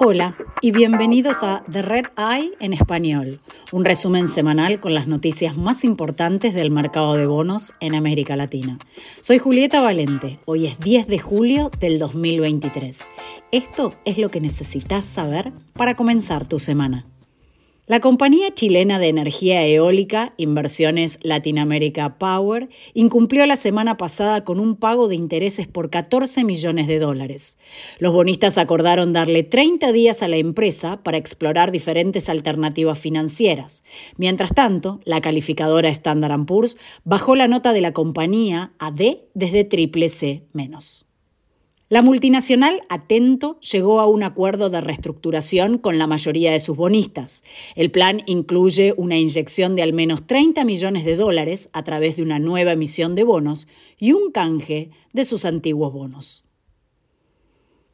Hola y bienvenidos a The Red Eye en español, un resumen semanal con las noticias más importantes del mercado de bonos en América Latina. Soy Julieta Valente, hoy es 10 de julio del 2023. Esto es lo que necesitas saber para comenzar tu semana. La compañía chilena de energía eólica, Inversiones Latinoamérica Power, incumplió la semana pasada con un pago de intereses por 14 millones de dólares. Los bonistas acordaron darle 30 días a la empresa para explorar diferentes alternativas financieras. Mientras tanto, la calificadora Standard Poor's bajó la nota de la compañía a D desde triple C menos. La multinacional Atento llegó a un acuerdo de reestructuración con la mayoría de sus bonistas. El plan incluye una inyección de al menos 30 millones de dólares a través de una nueva emisión de bonos y un canje de sus antiguos bonos.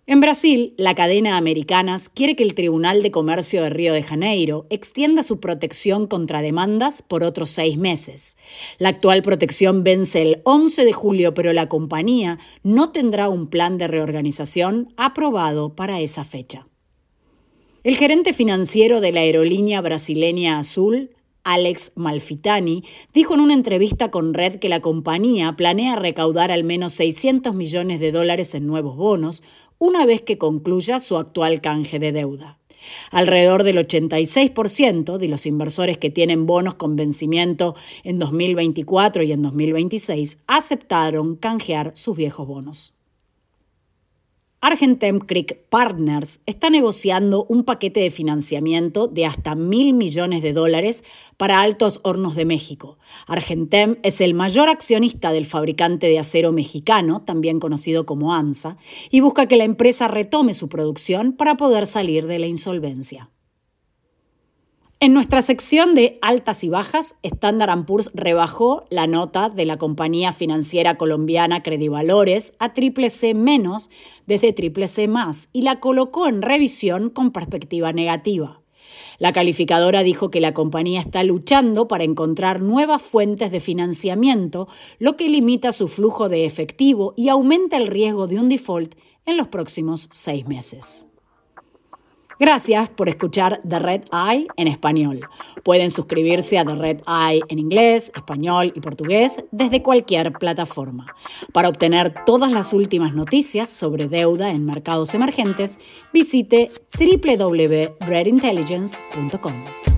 En Brasil, la cadena Americanas quiere que el Tribunal de Comercio de Río de Janeiro extienda su protección contra demandas por otros seis meses. La actual protección vence el 11 de julio, pero la compañía no tendrá un plan de reorganización aprobado para esa fecha. El gerente financiero de la aerolínea brasileña Azul, Alex Malfitani, dijo en una entrevista con Red que la compañía planea recaudar al menos 600 millones de dólares en nuevos bonos, una vez que concluya su actual canje de deuda. Alrededor del 86% de los inversores que tienen bonos con vencimiento en 2024 y en 2026 aceptaron canjear sus viejos bonos. Argentem Creek Partners está negociando un paquete de financiamiento de hasta mil millones de dólares para Altos Hornos de México. Argentem es el mayor accionista del fabricante de acero mexicano, también conocido como AMSA, y busca que la empresa retome su producción para poder salir de la insolvencia. En nuestra sección de altas y bajas, Standard Poor's rebajó la nota de la compañía financiera colombiana Credivalores a triple C menos desde triple C más y la colocó en revisión con perspectiva negativa. La calificadora dijo que la compañía está luchando para encontrar nuevas fuentes de financiamiento, lo que limita su flujo de efectivo y aumenta el riesgo de un default en los próximos seis meses. Gracias por escuchar The Red Eye en español. Pueden suscribirse a The Red Eye en inglés, español y portugués desde cualquier plataforma. Para obtener todas las últimas noticias sobre deuda en mercados emergentes, visite www.redintelligence.com.